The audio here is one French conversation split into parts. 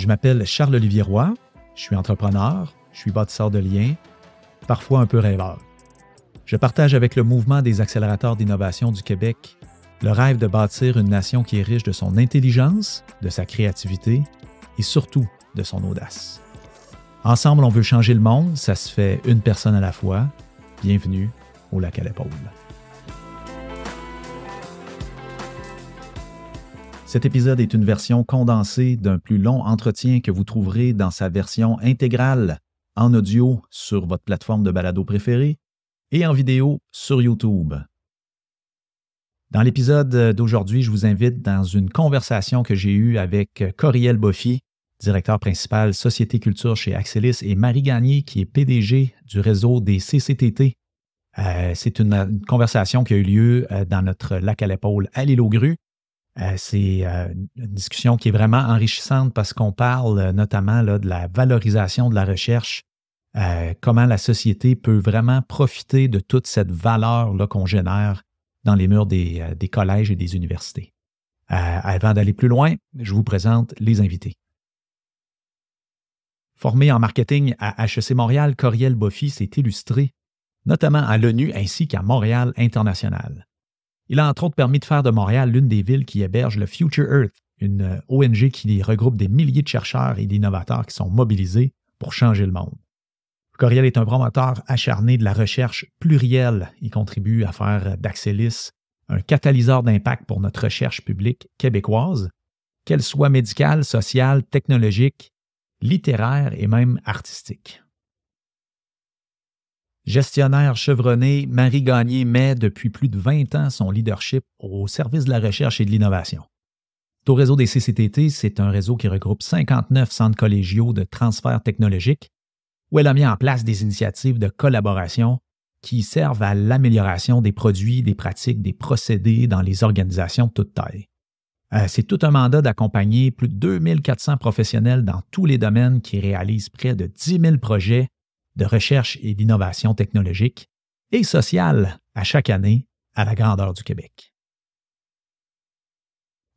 Je m'appelle Charles-Olivier Roy, je suis entrepreneur, je suis bâtisseur de liens, parfois un peu rêveur. Je partage avec le mouvement des accélérateurs d'innovation du Québec le rêve de bâtir une nation qui est riche de son intelligence, de sa créativité et surtout de son audace. Ensemble, on veut changer le monde, ça se fait une personne à la fois. Bienvenue au lac à l'épaule. Cet épisode est une version condensée d'un plus long entretien que vous trouverez dans sa version intégrale en audio sur votre plateforme de balado préférée et en vidéo sur YouTube. Dans l'épisode d'aujourd'hui, je vous invite dans une conversation que j'ai eue avec Coriel Boffy, directeur principal Société Culture chez Axelis, et Marie Gagné, qui est PDG du réseau des CCTT. Euh, c'est une, conversation qui a eu lieu euh, dans notre lac à l'épaule à l'île aux grues. Euh, c'est une discussion qui est vraiment enrichissante parce qu'on parle notamment là, de la valorisation de la recherche, comment la société peut vraiment profiter de toute cette valeur qu'on génère dans les murs des, des collèges et des universités. avant d'aller plus loin, je vous présente les invités. Formé en marketing à HEC Montréal, Coriel Boffy s'est illustré, notamment à l'ONU ainsi qu'à Montréal International. Il a entre autres permis de faire de Montréal l'une des villes qui héberge le Future Earth, une ONG qui regroupe des milliers de chercheurs et d'innovateurs qui sont mobilisés pour changer le monde. Coriel est un promoteur acharné de la recherche plurielle. Il contribue à faire d'Axelis un catalyseur d'impact pour notre recherche publique québécoise, qu'elle soit médicale, sociale, technologique littéraire et même artistique. Gestionnaire chevronné, Marie Gagné met depuis plus de 20 ans son leadership au service de la recherche et de l'innovation. Au réseau des CCTT, c'est un réseau qui regroupe 59 centres collégiaux de transfert technologique où elle a mis en place des initiatives de collaboration qui servent à l'amélioration des produits, des pratiques, des procédés dans les organisations de toute taille. Euh, c'est tout un mandat d'accompagner plus de 2400 professionnels dans tous les domaines qui réalisent près de 10 000 projets de recherche et d'innovation technologique et sociale à chaque année à la grandeur du Québec.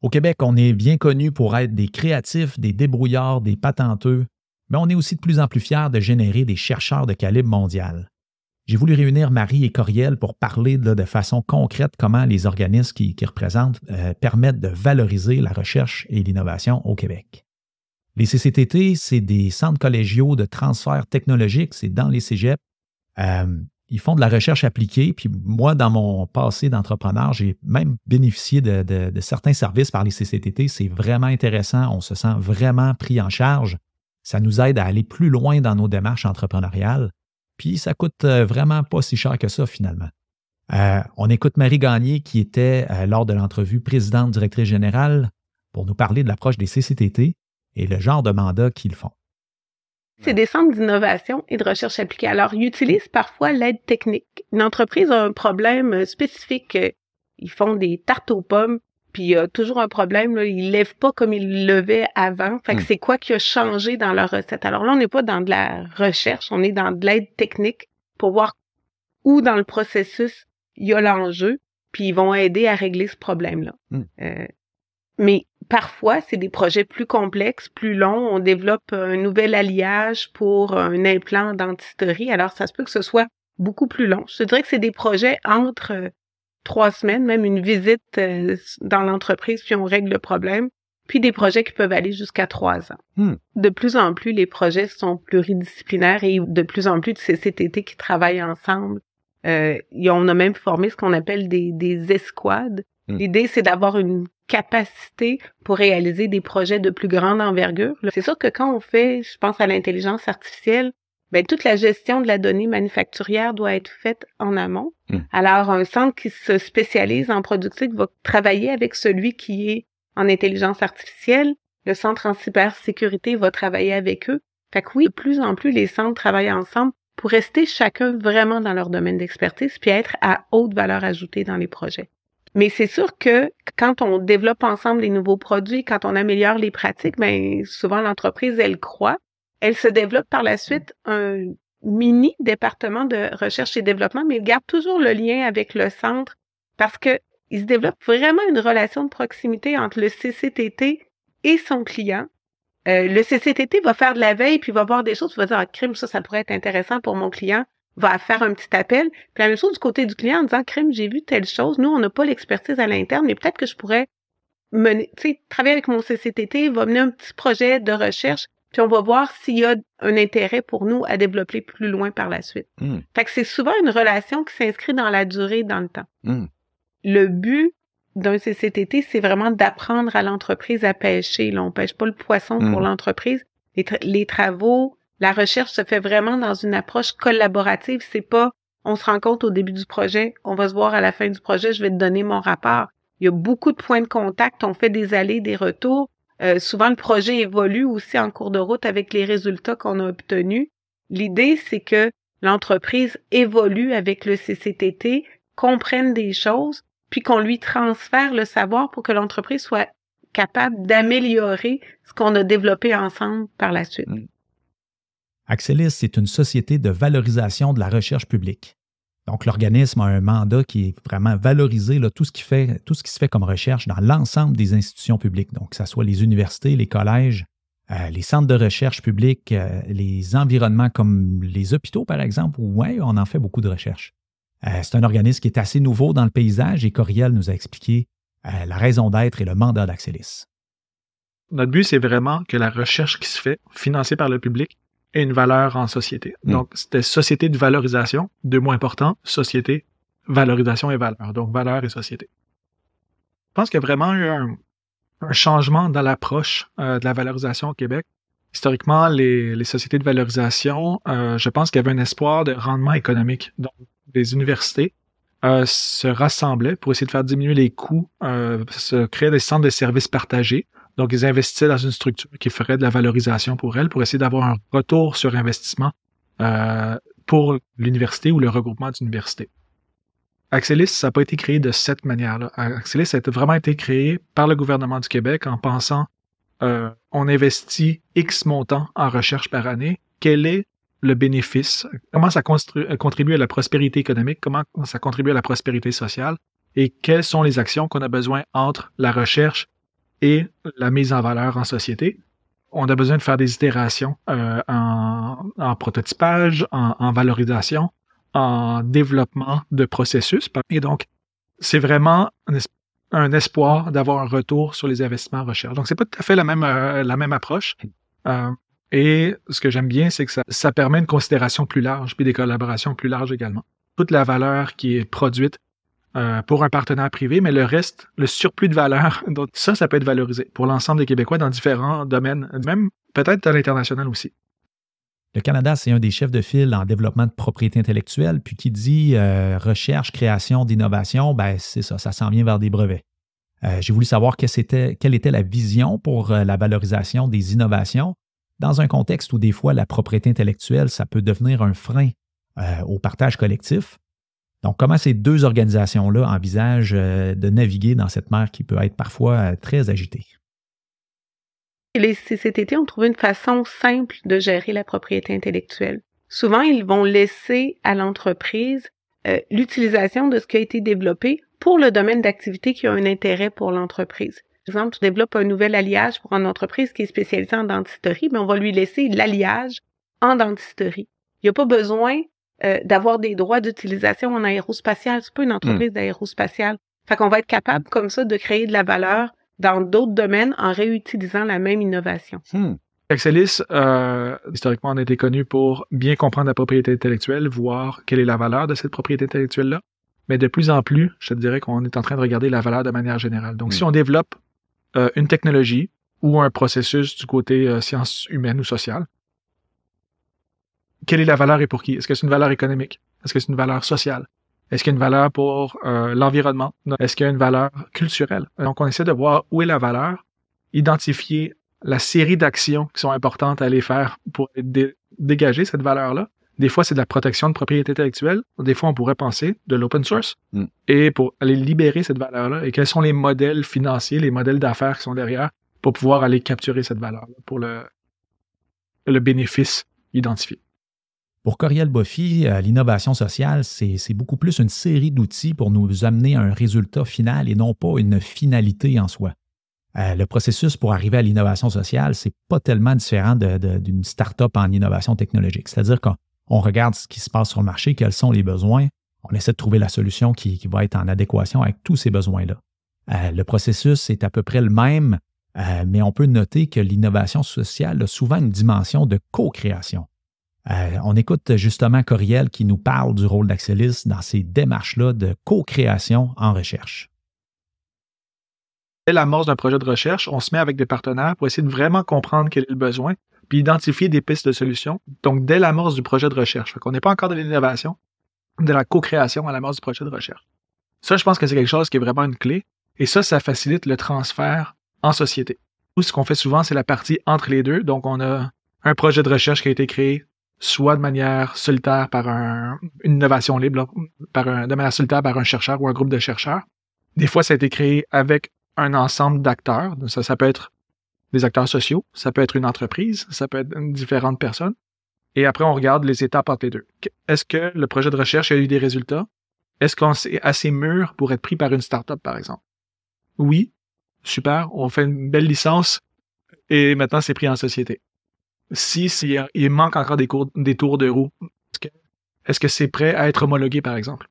Au Québec, on est bien connu pour être des créatifs, des débrouillards, des patenteux, mais on est aussi de plus en plus fiers de générer des chercheurs de calibre mondial. J'ai voulu réunir Marie et Coriel pour parler de, façon concrète comment les organismes qui, représentent euh, permettent de valoriser la recherche et l'innovation au Québec. Les CCTT, c'est des centres collégiaux de transfert technologique, c'est dans les cégeps. Euh, ils font de la recherche appliquée, puis moi, dans mon passé d'entrepreneur, j'ai même bénéficié de, certains services par les CCTT. C'est vraiment intéressant, on se sent vraiment pris en charge. Ça nous aide à aller plus loin dans nos démarches entrepreneuriales. Puis ça coûte euh, vraiment pas si cher que ça finalement. Euh, on écoute Marie Gagné qui était lors de l'entrevue présidente directrice générale pour nous parler de l'approche des CCTT et le genre de mandat qu'ils font. C'est des centres d'innovation et de recherche appliquée. Alors, ils utilisent parfois l'aide technique. Une entreprise a un problème spécifique. Ils font des tartes aux pommes puis il y a toujours un problème, là, ils lèvent pas comme ils levaient avant. Fait que hmm. c'est quoi qui a changé dans leur recette? Alors là, on n'est pas dans de la recherche, on est dans de l'aide technique pour voir où dans le processus il y a l'enjeu, puis ils vont aider à régler ce problème-là. Hmm. Euh, mais parfois, c'est des projets plus complexes, plus longs. On développe un nouvel alliage pour un implant dentisterie. Alors, ça se peut que ce soit beaucoup plus long. Je dirais que c'est des projets entre trois semaines, même une visite euh, dans l'entreprise, puis on règle le problème. Puis des projets qui peuvent aller jusqu'à trois ans. Hmm. De plus en plus, les projets sont pluridisciplinaires et de plus en plus de CCTT qui travaillent ensemble. Euh, on a même formé ce qu'on appelle des, des escouades. Hmm. L'idée, c'est d'avoir une capacité pour réaliser des projets de plus grande envergure. C'est sûr que quand on fait, je pense à l'intelligence artificielle, ben, toute la gestion de la donnée manufacturière doit être faite en amont. Hmm. Alors, un centre qui se spécialise en productique va travailler avec celui qui est en intelligence artificielle. Le centre en cybersécurité va travailler avec eux. Fait que oui, de plus en plus, les centres travaillent ensemble pour rester chacun vraiment dans leur domaine d'expertise puis être à haute valeur ajoutée dans les projets. Mais c'est sûr que quand on développe ensemble les nouveaux produits, quand on améliore les pratiques, ben souvent l'entreprise elle croit elle se développe par la suite un mini département de recherche et développement, mais il garde toujours le lien avec le centre parce que il se développe vraiment une relation de proximité entre le CCTT et son client. Euh, le CCTT va faire de la veille, puis va voir des choses, va dire, ah, crime, ça, ça pourrait être intéressant pour mon client, va faire un petit appel. Puis la même chose du côté du client en disant, crime, j'ai vu telle chose. Nous, on n'a pas l'expertise à l'interne, mais peut-être que je pourrais mener, tu sais, travailler avec mon CCTT, va mener un petit projet de recherche, puis on va voir s'il y a un intérêt pour nous à développer plus loin par la suite. Hmm. Fait que c'est souvent une relation qui s'inscrit dans la durée, dans le temps. Hmm. Le but d'un CCTT, c'est vraiment d'apprendre à l'entreprise à pêcher. Là, on pêche pas le poisson pour Mm. l'entreprise. Les, tra- les travaux, la recherche se fait vraiment dans une approche collaborative. C'est pas on se rencontre au début du projet, on va se voir à la fin du projet, je vais te donner mon rapport. Il y a beaucoup de points de contact, on fait des allées, des retours. Euh, souvent, le projet évolue aussi en cours de route avec les résultats qu'on a obtenus. L'idée, c'est que l'entreprise évolue avec le CCTT, comprenne des choses, puis qu'on lui transfère le savoir pour que l'entreprise soit capable d'améliorer ce qu'on a développé ensemble par la suite. Axelis, c'est une société de valorisation de la recherche publique. Donc, l'organisme a un mandat qui est vraiment valoriser tout, ce qui se fait comme recherche dans l'ensemble des institutions publiques, donc que ce soit les universités, les collèges, euh, les centres de recherche publics, euh, les environnements comme les hôpitaux, par exemple, où on en fait beaucoup de recherche. Euh, c'est un organisme qui est assez nouveau dans le paysage et Coriel nous a expliqué la raison d'être et le mandat d'Axelis. Notre but, c'est vraiment que la recherche qui se fait, financée par le public, ait une valeur en société. Mm. Donc, c'était société de valorisation, deux mots importants, société, valorisation et valeur. Donc, valeur et société. Je pense qu'il y a vraiment eu un, un changement dans l'approche euh, de la valorisation au Québec. Historiquement, les, les sociétés de valorisation, euh, je pense qu'il y avait un espoir de rendement économique. Donc, les universités euh, se rassemblaient pour essayer de faire diminuer les coûts, euh, se créer des centres de services partagés. Donc, ils investissaient dans une structure qui ferait de la valorisation pour elles, pour essayer d'avoir un retour sur investissement euh, pour l'université ou le regroupement d'universités. Axelis, ça n'a pas été créé de cette manière-là. Axelis a vraiment été créé par le gouvernement du Québec en pensant euh, on investit X montant en recherche par année. Quel est le bénéfice? Comment ça euh, contribue à la prospérité économique? Comment ça contribue à la prospérité sociale? Et quelles sont les actions qu'on a besoin entre la recherche et la mise en valeur en société? On a besoin de faire des itérations euh, en, prototypage, en, valorisation, en développement de processus. Et donc, c'est vraiment un, es- un espoir d'avoir un retour sur les investissements en recherche. Donc, c'est pas tout à fait la même, euh, la même approche. Euh, et ce que j'aime bien, c'est que ça permet une considération plus large, puis des collaborations plus larges également. Toute la valeur qui est produite euh, pour un partenaire privé, mais le reste, le surplus de valeur, ça, ça peut être valorisé pour l'ensemble des Québécois dans différents domaines, même peut-être à l'international aussi. Le Canada, c'est un des chefs de file en développement de propriété intellectuelle, puis qui dit euh, recherche, création, d'innovation, ben c'est ça, ça s'en vient vers des brevets. Euh, J'ai voulu savoir quelle était, la vision pour la valorisation des innovations dans un contexte où des fois la propriété intellectuelle, ça peut devenir un frein au partage collectif. Donc, comment ces deux organisations-là envisagent euh, de naviguer dans cette mer qui peut être parfois euh, très agitée? Les CCTT ont trouvé une façon simple de gérer la propriété intellectuelle. Souvent, ils vont laisser à l'entreprise euh, l'utilisation de ce qui a été développé pour le domaine d'activité qui a un intérêt pour l'entreprise. Par exemple, tu développes un nouvel alliage pour une entreprise qui est spécialisée en dentisterie, mais on va lui laisser l'alliage en dentisterie. Il n'y a pas besoin euh, d'avoir des droits d'utilisation en aérospatial. C'est pas une entreprise d'aérospatiale. Fait qu'on va être capable comme ça de créer de la valeur dans d'autres domaines en réutilisant la même innovation. Hmm. Excelis, euh, historiquement, on a été connu pour bien comprendre la propriété intellectuelle, voir quelle est la valeur de cette propriété intellectuelle-là. Mais de plus en plus, je te dirais qu'on est en train de regarder la valeur de manière générale. Donc, Mm. si on développe euh, une technologie ou un processus du côté euh, sciences humaines ou sociales, quelle est la valeur et pour qui? Est-ce que c'est une valeur économique? Est-ce que c'est une valeur sociale? Est-ce qu'il y a une valeur pour euh, l'environnement? Est-ce qu'il y a une valeur culturelle? Donc, on essaie de voir où est la valeur, identifier la série d'actions qui sont importantes à aller faire pour dé- dégager cette valeur-là. Des fois, c'est de la protection de propriété intellectuelle. Des fois, on pourrait penser de l'open source. Mm. Et pour aller libérer cette valeur-là, et quels sont les modèles financiers, les modèles d'affaires qui sont derrière pour pouvoir aller capturer cette valeur-là pour le, le bénéfice identifié. Pour Coriel Boffy, euh, l'innovation sociale, c'est beaucoup plus une série d'outils pour nous amener à un résultat final et non pas une finalité en soi. Euh, le processus pour arriver à l'innovation sociale, c'est pas tellement différent d'une start-up en innovation technologique. C'est-à-dire qu'on regarde ce qui se passe sur le marché, quels sont les besoins, on essaie de trouver la solution qui, va être en adéquation avec tous ces besoins-là. Euh, le processus est à peu près le même, mais on peut noter que l'innovation sociale a souvent une dimension de co-création. On écoute justement Coriel qui nous parle du rôle d'Axelis dans ces démarches-là de co-création en recherche dès l'amorce d'un projet de recherche, on se met avec des partenaires pour essayer de vraiment comprendre quel est le besoin, puis identifier des pistes de solutions. Donc, dès l'amorce du projet de recherche. On n'est pas encore de l'innovation, de la co-création à l'amorce du projet de recherche. Ça, je pense que c'est quelque chose qui est vraiment une clé. Et ça, ça facilite le transfert en société. Ou ce qu'on fait souvent, c'est la partie entre les deux. Donc, on a un projet de recherche qui a été créé soit de manière solitaire par un, une innovation libre, par un, de manière solitaire par un chercheur ou un groupe de chercheurs. Des fois, ça a été créé avec un ensemble d'acteurs. Ça, ça peut être des acteurs sociaux, ça peut être une entreprise, ça peut être différentes personnes. Et après, on regarde les étapes entre les deux. Est-ce que le projet de recherche a eu des résultats? Est-ce qu'on est assez mûr pour être pris par une startup, par exemple? Oui, super, on fait une belle licence et maintenant c'est pris en société. Si, il manque encore des, tours de roue, est-ce que c'est prêt à être homologué, par exemple?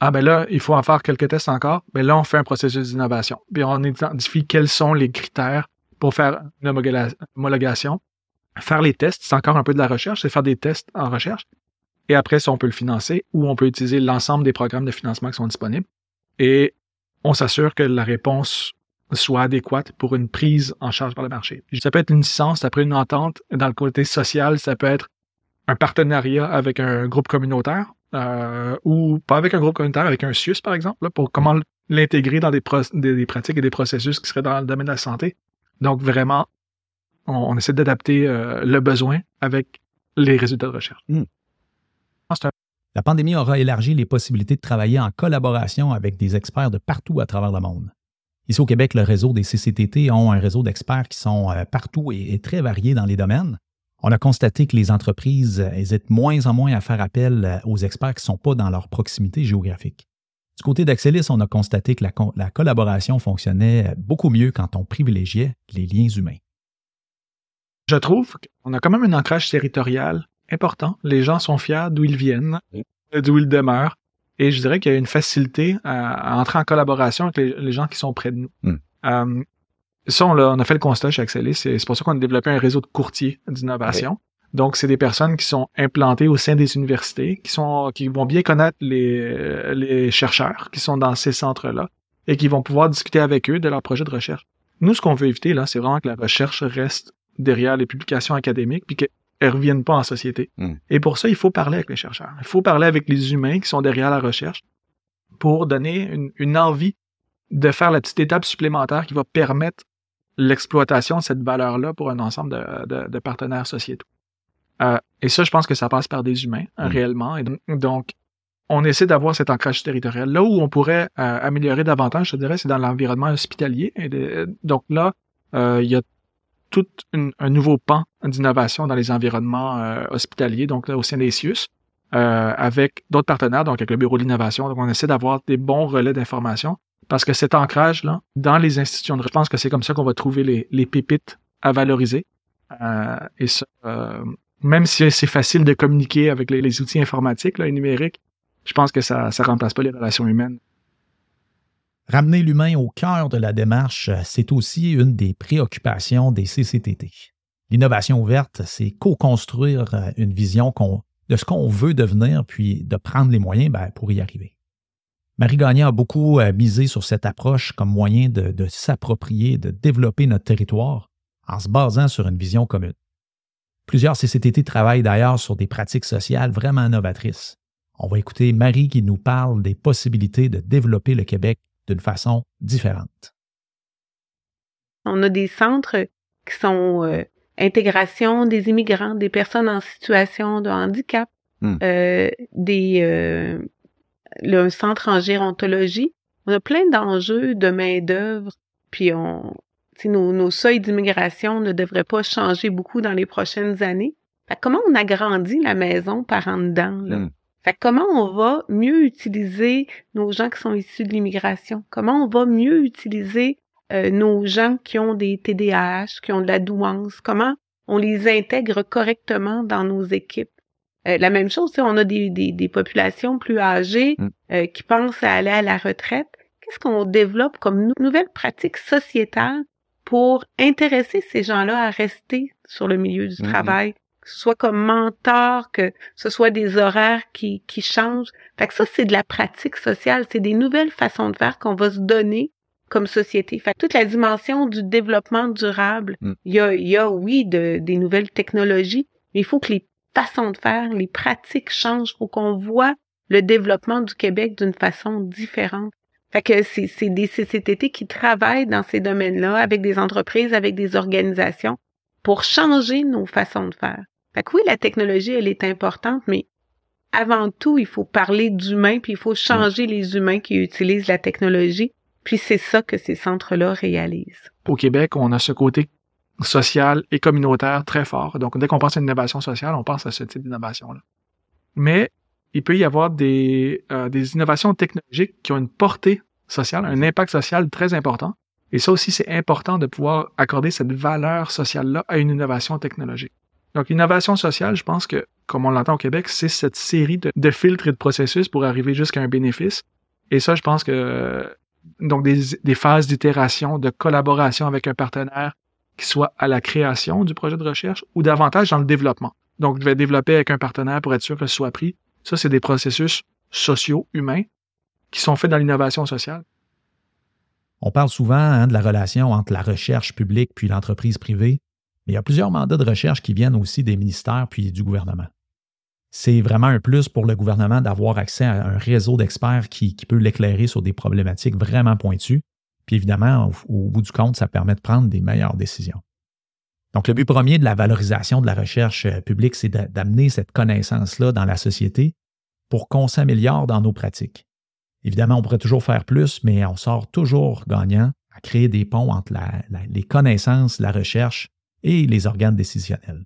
Ah ben là, il faut en faire quelques tests encore. Ben là, on fait un processus d'innovation. Puis on identifie quels sont les critères pour faire une homologation. Faire les tests, c'est encore un peu de la recherche, c'est faire des tests en recherche. Et après, ça, on peut le financer ou on peut utiliser l'ensemble des programmes de financement qui sont disponibles. Et on s'assure que la réponse soit adéquate pour une prise en charge par le marché. Ça peut être une licence, ça une entente. Dans le côté social, ça peut être un partenariat avec un groupe communautaire euh, ou pas avec un groupe communautaire, avec un SUS, par exemple, pour comment l'intégrer dans des, pratiques et des processus qui seraient dans le domaine de la santé. Donc, vraiment, on, essaie d'adapter euh, le besoin avec les résultats de recherche. Hmm. La pandémie aura élargi les possibilités de travailler en collaboration avec des experts de partout à travers le monde. Ici au Québec, le réseau des CCTT ont un réseau d'experts qui sont euh, partout et, très variés dans les domaines on a constaté que les entreprises hésitent moins en moins à faire appel euh, aux experts qui ne sont pas dans leur proximité géographique. Du côté d'Axelis, on a constaté que la, collaboration fonctionnait beaucoup mieux quand on privilégiait les liens humains. Je trouve qu'on a quand même un ancrage territorial important. Les gens sont fiers d'où ils viennent, d'où ils demeurent. Et je dirais qu'il y a une facilité à, entrer en collaboration avec les, gens qui sont près de nous. Hmm. Euh, ça, on a, fait le constat chez Axelis. C'est pour ça qu'on a développé un réseau de courtiers d'innovation. Donc, c'est des personnes qui sont implantées au sein des universités, qui sont, qui vont bien connaître les, les chercheurs qui sont dans ces centres-là et qui vont pouvoir discuter avec eux de leur projet de recherche. Nous, ce qu'on veut éviter, là, c'est vraiment que la recherche reste derrière les publications académiques puis qu'elle ne revienne pas en société. Hmm. Et pour ça, il faut parler avec les chercheurs. Il faut parler avec les humains qui sont derrière la recherche pour donner une, une envie de faire la petite étape supplémentaire qui va permettre l'exploitation de cette valeur-là pour un ensemble de, partenaires sociétaux. Euh, et ça, je pense que ça passe par des humains, mm. réellement. Et donc, on essaie d'avoir cet ancrage territorial. Là où on pourrait euh, améliorer davantage, je dirais, c'est dans l'environnement hospitalier. Et donc là, euh, il y a tout un nouveau pan d'innovation dans les environnements hospitaliers, donc au sein des CIUS, avec d'autres partenaires, donc avec le Bureau de l'innovation. Donc, on essaie d'avoir des bons relais d'information parce que cet ancrage-là, dans les institutions je pense que c'est comme ça qu'on va trouver les, pépites à valoriser. Euh, et ça, euh, même si c'est facile de communiquer avec les, outils informatiques là, et numériques, je pense que ça ne remplace pas les relations humaines. Ramener l'humain au cœur de la démarche, c'est aussi une des préoccupations des CCTT. L'innovation ouverte, c'est co-construire euh, une vision de ce qu'on veut devenir, puis de prendre les moyens ben, pour y arriver. Marie Gagnon a beaucoup euh, misé sur cette approche comme moyen de, s'approprier, de développer notre territoire en se basant sur une vision commune. Plusieurs CCTT travaillent d'ailleurs sur des pratiques sociales vraiment novatrices. On va écouter Marie qui nous parle des possibilités de développer le Québec d'une façon différente. On a des centres qui sont euh, intégration des immigrants, des personnes en situation de handicap, hmm. euh, des le centre en gérontologie. On a plein d'enjeux de main-d'œuvre, puis on, nos, nos seuils d'immigration ne devraient pas changer beaucoup dans les prochaines années. Fait comment on agrandit la maison par en dedans? Là? Hmm. Fait comment on va mieux utiliser nos gens qui sont issus de l'immigration? Comment on va mieux utiliser euh, nos gens qui ont des TDAH, qui ont de la douance, comment on les intègre correctement dans nos équipes? Euh, la même chose, on a des, des, des, populations plus âgées mm. euh, qui pensent à aller à la retraite. Qu'est-ce qu'on développe comme nouvelle pratique sociétale pour intéresser ces gens-là à rester sur le milieu du mm-hmm. travail, que ce soit comme mentor, que ce soit des horaires qui, qui changent. Fait que ça, c'est de la pratique sociale, c'est des nouvelles façons de faire qu'on va se donner comme société. Fait toute la dimension du développement durable, mm. il y, a, y a, oui, de, des nouvelles technologies, mais il faut que les façons de faire, les pratiques changent. Il faut qu'on voit le développement du Québec d'une façon différente. Fait que c'est des CCTT qui travaillent dans ces domaines-là avec des entreprises, avec des organisations pour changer nos façons de faire. Fait oui, la technologie, elle est importante, mais avant tout, il faut parler d'humains, puis il faut changer les humains qui utilisent la technologie puis c'est ça que ces centres-là réalisent. Au Québec, on a ce côté social et communautaire très fort. Donc, dès qu'on pense à une innovation sociale, on pense à ce type d'innovation-là. Mais il peut y avoir des, euh, des innovations technologiques qui ont une portée sociale, un impact social très important. Et ça aussi, c'est important de pouvoir accorder cette valeur sociale-là à une innovation technologique. Donc, l'innovation sociale, je pense que, comme on l'entend au Québec, c'est cette série de, filtres et de processus pour arriver jusqu'à un bénéfice. Et ça, je pense que donc des, phases d'itération, de collaboration avec un partenaire qui soit à la création du projet de recherche ou davantage dans le développement. Donc, je vais développer avec un partenaire pour être sûr que ce soit pris. Ça, c'est des processus sociaux, humains, qui sont faits dans l'innovation sociale. On parle souvent hein, de la relation entre la recherche publique puis l'entreprise privée, mais il y a plusieurs mandats de recherche qui viennent aussi des ministères puis du gouvernement c'est vraiment un plus pour le gouvernement d'avoir accès à un réseau d'experts qui, peut l'éclairer sur des problématiques vraiment pointues. Puis évidemment, au, bout du compte, ça permet de prendre des meilleures décisions. Donc, le but premier de la valorisation de la recherche euh, publique, c'est d'amener cette connaissance-là dans la société pour qu'on s'améliore dans nos pratiques. Évidemment, on pourrait toujours faire plus, mais on sort toujours gagnant à créer des ponts entre les connaissances, la recherche et les organes décisionnels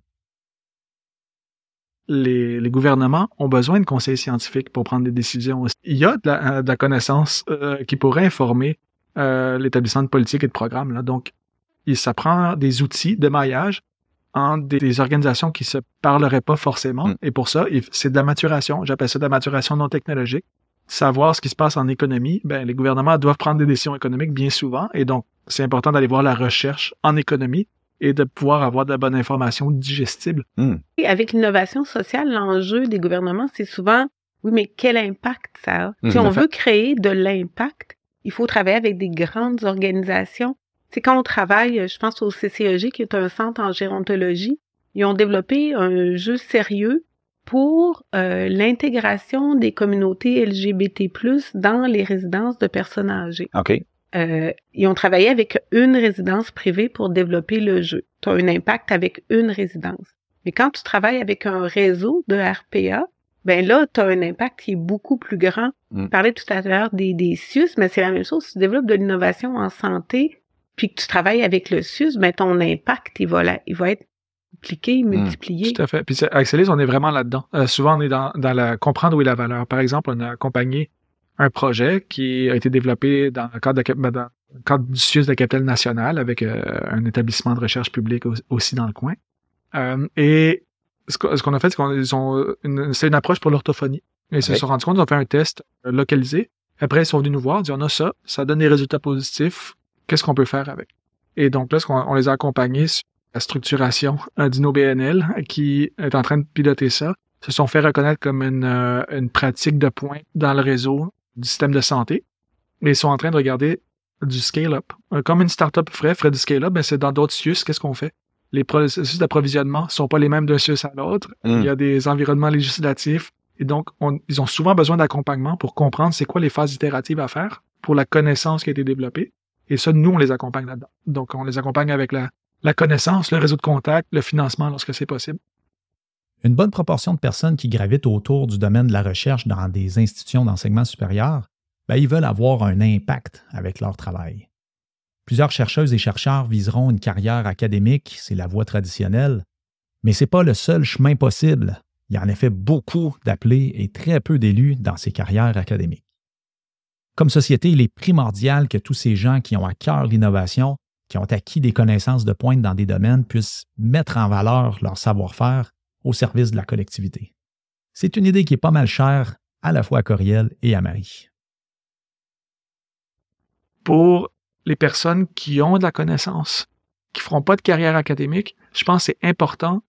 les, gouvernements ont besoin de conseils scientifiques pour prendre des décisions. Il y a de la, connaissance euh, qui pourrait informer euh, l'établissement de politique et de programme. Là. Donc, ça prend des outils de maillage entre des, organisations qui se parleraient pas forcément. Mm. Et pour ça, c'est de la maturation. J'appelle ça de la maturation non technologique. Savoir ce qui se passe en économie, ben, les gouvernements doivent prendre des décisions économiques bien souvent. Et donc, c'est important d'aller voir la recherche en économie et de pouvoir avoir de la bonne information digestible. Hmm. Avec l'innovation sociale, l'enjeu des gouvernements, c'est souvent, oui, mais quel impact ça a? Hmm. si on veut créer de l'impact, il faut travailler avec des grandes organisations. C'est quand on travaille, je pense au CCEG, qui est un centre en gérontologie, ils ont développé un jeu sérieux pour euh, l'intégration des communautés LGBT+ dans les résidences de personnes âgées. OK. Euh, ils ont travaillé avec une résidence privée pour développer le jeu. Tu as un impact avec une résidence. Mais quand tu travailles avec un réseau de RPA, ben là, tu as un impact qui est beaucoup plus grand. Mm. Tu parlais tout à l'heure des, des CIUS, mais c'est la même chose. Si tu développes de l'innovation en santé, puis que tu travailles avec le CIUS, ben ton impact, il va, là, il va être multiplié, mm. multiplié. Tout à fait. Puis avec on est vraiment là-dedans. Euh, souvent, on est dans, dans la comprendre où est la valeur. Par exemple, on a accompagné un projet qui a été développé dans le cadre, de, ben, dans le cadre du CIUS de la capitale nationale avec euh, un établissement de recherche publique aussi dans le coin. Euh, et ce qu'on a fait, c'est qu'ils ont une, c'est une approche pour l'orthophonie. Ils se sont rendus compte, ils ont fait un test euh, localisé. Après, ils sont venus nous voir, ils dit on a ça, ça donne des résultats positifs. Qu'est-ce qu'on peut faire avec? Et donc là, on, les a accompagnés sur la structuration d'InnoBNL qui est en train de piloter ça se sont fait reconnaître comme une, une pratique de pointe dans le réseau du système de santé. Et ils sont en train de regarder du scale-up. Euh, comme une startup ferait, ferait du scale-up, ben c'est dans d'autres CIUS, qu'est-ce qu'on fait? Les processus d'approvisionnement sont pas les mêmes d'un CIUS à l'autre. Hmm. Il y a des environnements législatifs. Et donc, ils ont souvent besoin d'accompagnement pour comprendre c'est quoi les phases itératives à faire pour la connaissance qui a été développée. Et ça, nous, on les accompagne là-dedans. Donc, on les accompagne avec la, la connaissance, le réseau de contact, le financement lorsque c'est possible. Une bonne proportion de personnes qui gravitent autour du domaine de la recherche dans des institutions d'enseignement supérieur, ben, ils veulent avoir un impact avec leur travail. Plusieurs chercheuses et chercheurs viseront une carrière académique, c'est la voie traditionnelle, mais ce n'est pas le seul chemin possible. Il y a en effet beaucoup d'appelés et très peu d'élus dans ces carrières académiques. Comme société, il est primordial que tous ces gens qui ont à cœur l'innovation, qui ont acquis des connaissances de pointe dans des domaines, puissent mettre en valeur leur savoir-faire au service de la collectivité. C'est une idée qui est pas mal chère à la fois à Coriel et à Marie. Pour les personnes qui ont de la connaissance, qui feront pas de carrière académique, je pense que c'est important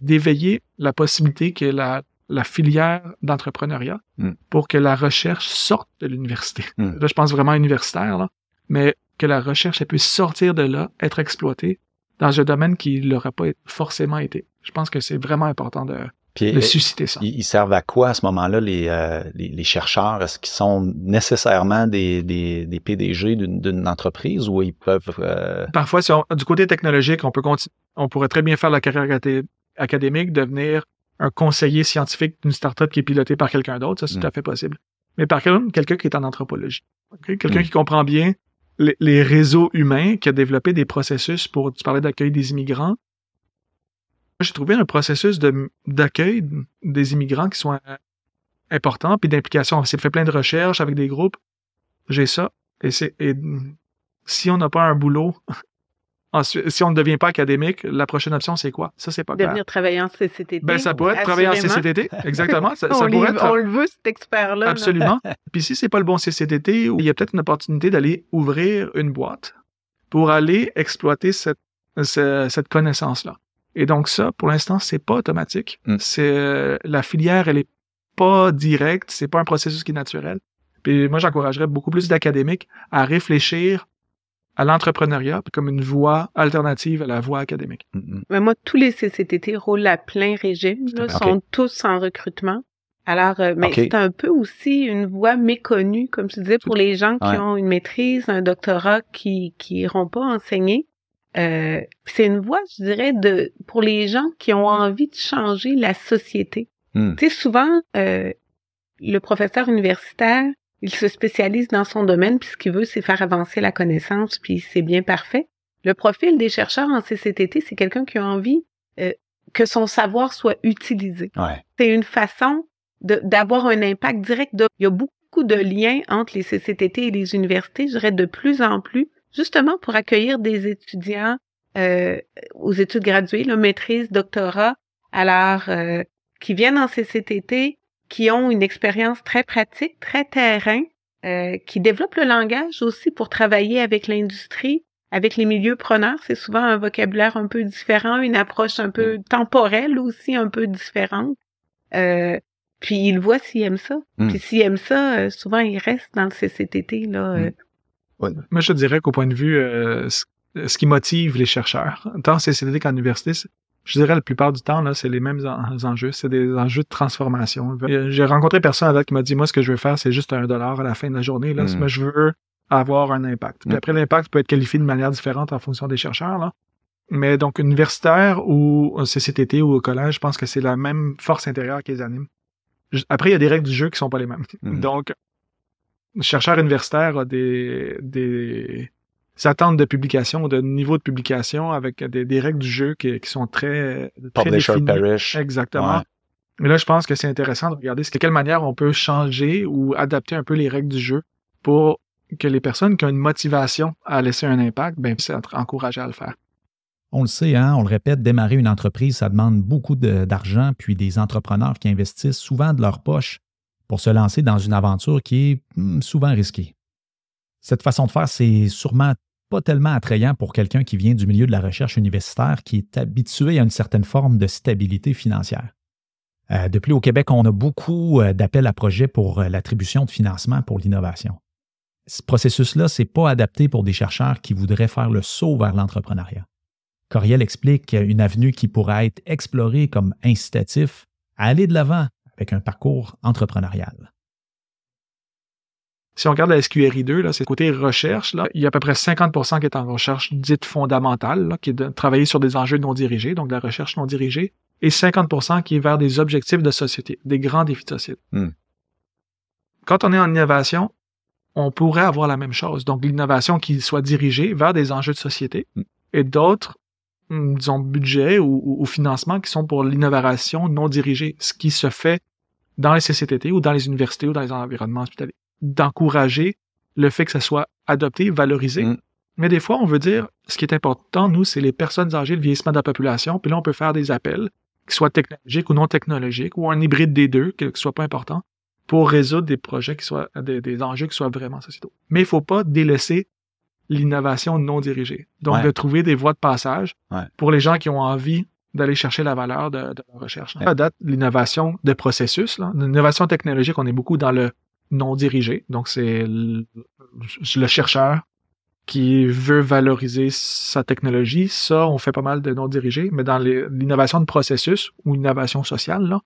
d'éveiller la possibilité que la, la filière d'entrepreneuriat Mm. pour que la recherche sorte de l'université. Mm. Là, je pense vraiment universitaire, là, mais que la recherche elle puisse sortir de là, être exploitée dans un domaine qui l'aurait pas forcément été. Je pense que c'est vraiment important de, Puis, de euh, susciter ça. ils, ils servent à quoi à ce moment-là, les, euh, les, les chercheurs? Est-ce qu'ils sont nécessairement des, des, des PDG d'une entreprise ou ils peuvent... euh, Parfois, si on- du côté technologique, on peut continuer, on pourrait très bien faire la carrière acadé- académique, devenir un conseiller scientifique d'une startup qui est pilotée par quelqu'un d'autre. Ça, c'est Mm. tout à fait possible. Mais par contre, quelqu'un qui est en anthropologie. ok? Quelqu'un Mm. qui comprend bien les, les réseaux humains, qui a développé des processus pour, tu parlais d'accueil des immigrants. J'ai trouvé un processus de- d'accueil des immigrants qui sont euh, importants, puis d'implication. On s'est fait plein de recherches avec des groupes. J'ai ça. Et, si on n'a pas un boulot, si on ne devient pas académique, la prochaine option, c'est quoi? Ça, c'est pas clair. Devenir travailleur en CCTT. Ben, ça pourrait être travailler en. CCTT. Exactement. Ça, on, pourrait être on le veut, cet expert-là. là. Absolument. Puis si c'est pas le bon CCTT, il y a peut-être une opportunité d'aller ouvrir une boîte pour aller exploiter cette, ce- cette connaissance-là. Et donc ça, pour l'instant, c'est pas automatique. Mm. C'est euh, la filière, elle est pas directe, c'est pas un processus qui est naturel. Puis moi, j'encouragerais beaucoup plus d'académiques à réfléchir à l'entrepreneuriat comme une voie alternative à la voie académique. mm, mm. Mais moi, tous les CCTT roulent à plein régime, là, sont tous en recrutement. Alors, euh, mais c'est un peu aussi une voie méconnue, comme tu disais, pour les gens qui Ouais. ont une maîtrise, un doctorat, qui qui iront pas enseigner. Euh, c'est une voie, je dirais, de pour les gens qui ont envie de changer la société. Hmm. Tu sais, souvent, euh, le professeur universitaire, il se spécialise dans son domaine, puis ce qu'il veut, c'est faire avancer la connaissance, puis c'est bien parfait. Le profil des chercheurs en CCTT, c'est quelqu'un qui a envie euh, que son savoir soit utilisé. Ouais. C'est une façon d'avoir un impact direct. De, il y a beaucoup de liens entre les CCTT et les universités, je dirais de plus en plus, justement pour accueillir des étudiants euh, aux études graduées, là, maîtrise, doctorat, alors euh, qui viennent en CCTT, qui ont une expérience très pratique, très terrain, euh, qui développent le langage aussi pour travailler avec l'industrie, avec les milieux preneurs. C'est souvent un vocabulaire un peu différent, une approche un peu temporelle aussi un peu différente. Euh, puis ils voient s'ils aiment ça. Mm. Puis s'ils aiment ça, souvent ils restent dans le CCTT là. euh, Moi, je dirais qu'au point de vue, euh, ce, ce qui motive les chercheurs, tant en CCTT qu'en université, je dirais la plupart du temps, là, c'est les mêmes en- enjeux. C'est des enjeux de transformation. Euh, J'ai rencontré personne à date qui m'a dit, moi, ce que je veux faire, c'est juste un dollar à la fin de la journée. Là. Mm. Moi, je veux avoir un impact. Puis Mm. après, l'impact peut être qualifié de manière différente en fonction des chercheurs. Là. Mais donc, universitaire ou CCTT ou au collège, je pense que c'est la même force intérieure qui les anime. Après, il y a des règles du jeu qui sont pas les mêmes. Mhm. Donc, chercheur universitaire a des, des attentes de publication, de niveau de publication avec des, des règles du jeu qui, qui sont très, très Publisher définies. perish. Exactement. Ouais. Mais là, je pense que c'est intéressant de regarder de quelle manière on peut changer ou adapter un peu les règles du jeu pour que les personnes qui ont une motivation à laisser un impact, ben, puissent être encouragées à le faire. On le sait, hein, on le répète, démarrer une entreprise, ça demande beaucoup de- d'argent, puis des entrepreneurs qui investissent souvent de leur poche pour se lancer dans une aventure qui est hmm, souvent risquée. Cette façon de faire, c'est sûrement pas tellement attrayant pour quelqu'un qui vient du milieu de la recherche universitaire, qui est habitué à une certaine forme de stabilité financière. Euh, de plus, au Québec, on a beaucoup euh, d'appels à projets pour euh, l'attribution de financement pour l'innovation. Ce processus-là, c'est pas adapté pour des chercheurs qui voudraient faire le saut vers l'entrepreneuriat. Coriel explique une avenue qui pourrait être explorée comme incitatif à aller de l'avant avec un parcours entrepreneurial. Si on regarde la SQRI 2, là, c'est côté recherche, là, il y a à peu près 50% qui est en recherche dite fondamentale, là, qui est de travailler sur des enjeux non dirigés, donc de la recherche non dirigée, et 50% qui est vers des objectifs de société, des grands défis de société. Hmm. Quand on est en innovation, on pourrait avoir la même chose. Donc, l'innovation qui soit dirigée vers des enjeux de société Hmm. et d'autres, hum, disons, budgets ou, ou, ou financements qui sont pour l'innovation non dirigée, ce qui se fait dans les CCTT ou dans les universités ou dans les environnements hospitaliers. d'encourager le fait que ça soit adopté, valorisé. Mm. Mais des fois, on veut dire, ce qui est important, nous, c'est les personnes âgées, le vieillissement de la population. Puis là, on peut faire des appels, qu'ils soient technologiques ou non technologiques, ou un hybride des deux, que ce soit pas important, pour résoudre des projets qui soient, des, des enjeux qui soient vraiment sociétaux. Mais il faut pas délaisser l'innovation non dirigée. Donc, Ouais. de trouver des voies de passage Ouais. pour les gens qui ont envie d'aller chercher la valeur de, de la recherche. À date, l'innovation de processus, l'innovation technologique, on est beaucoup dans le non dirigé. Donc, c'est le, le chercheur qui veut valoriser sa technologie. Ça, on fait pas mal de non dirigé. Mais dans l'innovation de processus ou l'innovation sociale, là,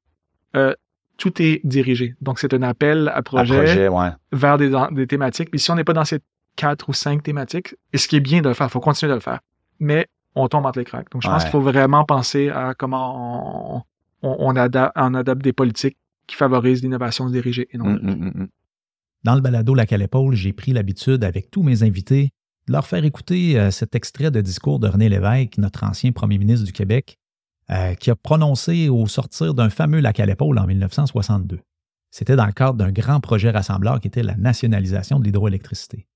euh, tout est dirigé. Donc, c'est un appel à projet, projet, ouais. vers des, des thématiques. Puis si on n'est pas dans ces quatre ou cinq thématiques, et ce qui est bien de le faire, il faut continuer de le faire. Mais on tombe entre les cracks. Donc je pense qu'il faut vraiment penser à comment on, on, on ada- on adapte des politiques qui favorisent l'innovation dirigée et non Mm, dirigée. mm, mm, mm. Dans le balado Lac à l'épaule, j'ai pris l'habitude, avec tous mes invités, de leur faire écouter euh, cet extrait de discours de René Lévesque, notre ancien premier ministre du Québec, euh, qui a prononcé au sortir d'un fameux Lac à l'épaule en 1962. C'était dans le cadre d'un grand projet rassembleur qui était la nationalisation de l'hydroélectricité.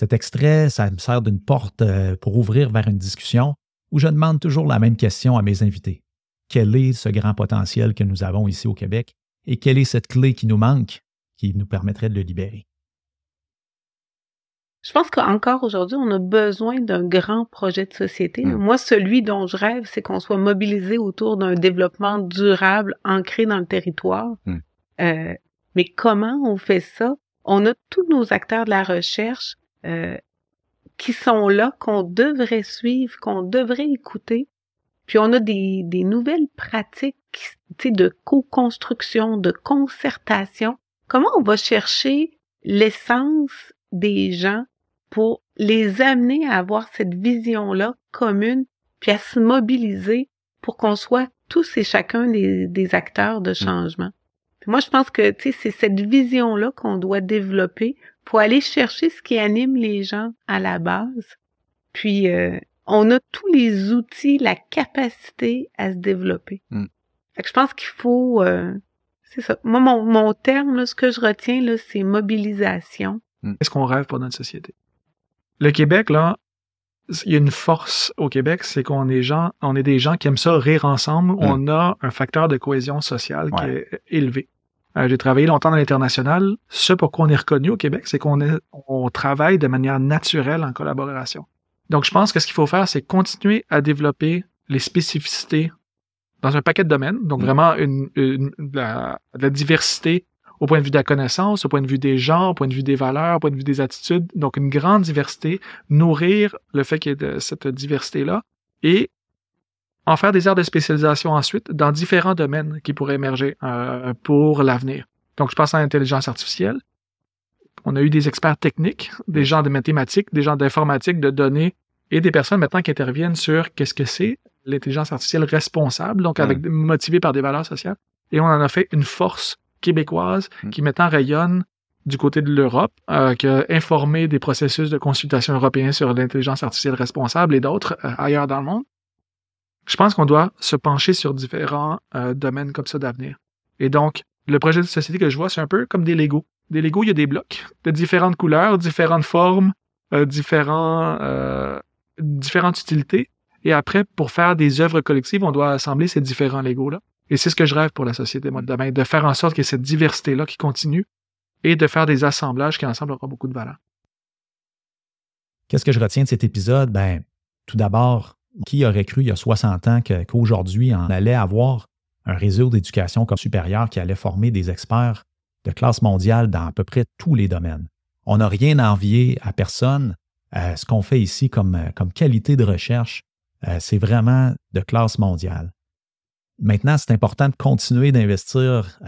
Cet extrait, ça me sert d'une porte euh, pour ouvrir vers une discussion où je demande toujours la même question à mes invités. Quel est ce grand potentiel que nous avons ici au Québec et quelle est cette clé qui nous manque qui nous permettrait de le libérer? Je pense qu'encore aujourd'hui, on a besoin d'un grand projet de société. Mm. Moi, celui dont je rêve, c'est qu'on soit mobilisé autour d'un développement durable ancré dans le territoire. Mm. Euh, mais comment on fait ça? On a tous nos acteurs de la recherche euh, qui sont là, qu'on devrait suivre, qu'on devrait écouter. Puis on a des, des nouvelles pratiques tu sais, de co-construction, de concertation. Comment on va chercher l'essence des gens pour les amener à avoir cette vision-là commune, puis à se mobiliser pour qu'on soit tous et chacun des, des acteurs de changement? Puis moi, je pense que tu sais, c'est cette vision-là qu'on doit développer pour aller chercher ce qui anime les gens à la base. Puis euh, on a tous les outils, la capacité à se développer. Mm. Fait que je pense qu'il faut euh, c'est ça. Moi, mon, mon terme, là, ce que je retiens, là, c'est mobilisation. Qu'est-ce qu'on rêve pour notre société? Le Québec, là, il y a une force au Québec, c'est qu'on est gens, on est des gens qui aiment ça rire ensemble. On a un facteur de cohésion sociale qui est élevé. Euh, J'ai travaillé longtemps dans l'international. Ce pourquoi on est reconnu au Québec, c'est qu'on est, on travaille de manière naturelle en collaboration. Donc, je pense que ce qu'il faut faire, c'est continuer à développer les spécificités dans un paquet de domaines. Donc, Mm. vraiment une, une- de la, de la diversité au point de vue de la connaissance, au point de vue des genres, au point de vue des valeurs, au point de vue des attitudes. Donc, une grande diversité, nourrir le fait qu'il y ait de cette diversité-là et en faire des aires de spécialisation ensuite dans différents domaines qui pourraient émerger euh, pour l'avenir. Donc, je pense à l'intelligence artificielle. On a eu des experts techniques, des gens de mathématiques, des gens d'informatique, de données et des personnes maintenant qui interviennent sur qu'est-ce que c'est l'intelligence artificielle responsable, donc avec motivée par des valeurs sociales. Et on en a fait une force québécoise Mm. qui maintenant rayonne du côté de l'Europe, euh, qui a informé des processus de consultation européens sur l'intelligence artificielle responsable et d'autres euh, ailleurs dans le monde. Je pense qu'on doit se pencher sur différents euh, domaines comme ça d'avenir. Et donc, le projet de société que je vois, c'est un peu comme des Legos. Des Legos, il y a des blocs de différentes couleurs, différentes formes, euh, différents, euh, différentes utilités. Et après, pour faire des œuvres collectives, on doit assembler ces différents Legos-là. Et c'est ce que je rêve pour la société, moi, de demain, de faire en sorte qu'il y ait cette diversité-là qui continue et de faire des assemblages qui, ensemble, auront beaucoup de valeur. Qu'est-ce que je retiens de cet épisode? Ben, tout d'abord, qui aurait cru il y a 60 ans qu'aujourd'hui, on allait avoir un réseau d'éducation comme supérieur qui allait former des experts de classe mondiale dans à peu près tous les domaines? On n'a rien à à personne. Euh, ce qu'on fait ici comme, euh, qualité de recherche, euh, c'est vraiment de classe mondiale. Maintenant, c'est important de continuer d'investir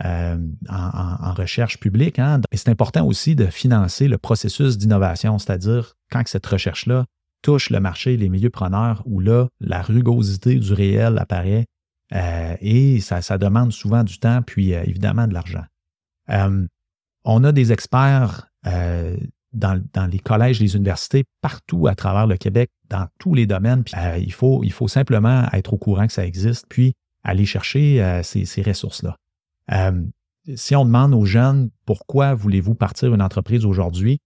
en, recherche publique, hein, c'est important aussi de financer le processus d'innovation, c'est-à-dire quand cette recherche-là touche le marché, les milieux preneurs, où là, la rugosité du réel apparaît euh, et ça, demande souvent du temps, puis euh, évidemment de l'argent. Euh, on a des experts dans, les collèges, les universités, partout à travers le Québec, dans tous les domaines. Puis, il, faut, simplement être au courant que ça existe, puis aller chercher ces, ces ressources-là. Si on demande aux jeunes pourquoi voulez-vous partir une entreprise aujourd'hui,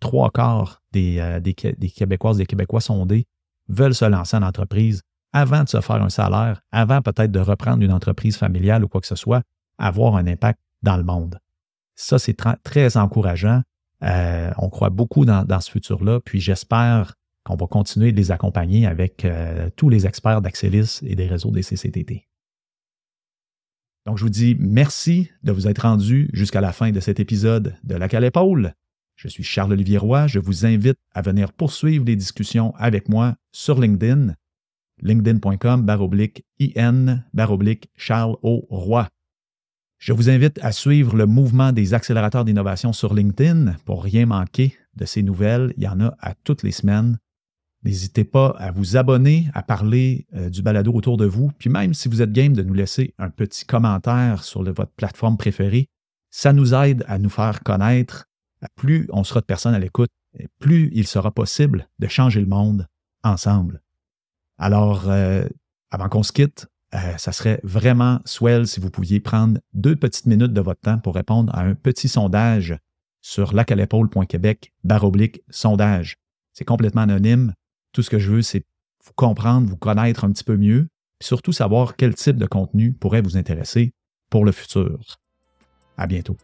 trois quarts des, euh, des, des Québécois sondés veulent se lancer en entreprise avant de se faire un salaire, avant peut-être de reprendre une entreprise familiale ou quoi que ce soit, avoir un impact dans le monde. Ça, c'est très encourageant. Euh, on croit beaucoup dans, ce futur-là, puis j'espère qu'on va continuer de les accompagner avec euh, tous les experts d'Axelis et des réseaux des CCTT. Donc, je vous dis merci de vous être rendu jusqu'à la fin de cet épisode de La Cale Épaule. Je suis Charles-Olivier Roy. Je vous invite à venir poursuivre les discussions avec moi sur LinkedIn, linkedin.com baroblique IN baroblique Charles O. Roy. Je vous invite à suivre le mouvement des accélérateurs d'innovation sur LinkedIn pour rien manquer de ces nouvelles. Il y en a à toutes les semaines. N'hésitez pas à vous abonner, à parler euh, du balado autour de vous. Puis même si vous êtes game de nous laisser un petit commentaire sur votre plateforme préférée, ça nous aide à nous faire connaître. Plus on sera de personnes à l'écoute, plus il sera possible de changer le monde ensemble. Alors, euh, avant qu'on se quitte, euh, ça serait vraiment swell si vous pouviez prendre deux petites minutes de votre temps pour répondre à un petit sondage sur lacalépaule.québec baroblique sondage. C'est complètement anonyme. Tout ce que je veux, c'est vous comprendre, vous connaître un petit peu mieux, puis surtout savoir quel type de contenu pourrait vous intéresser pour le futur. À bientôt.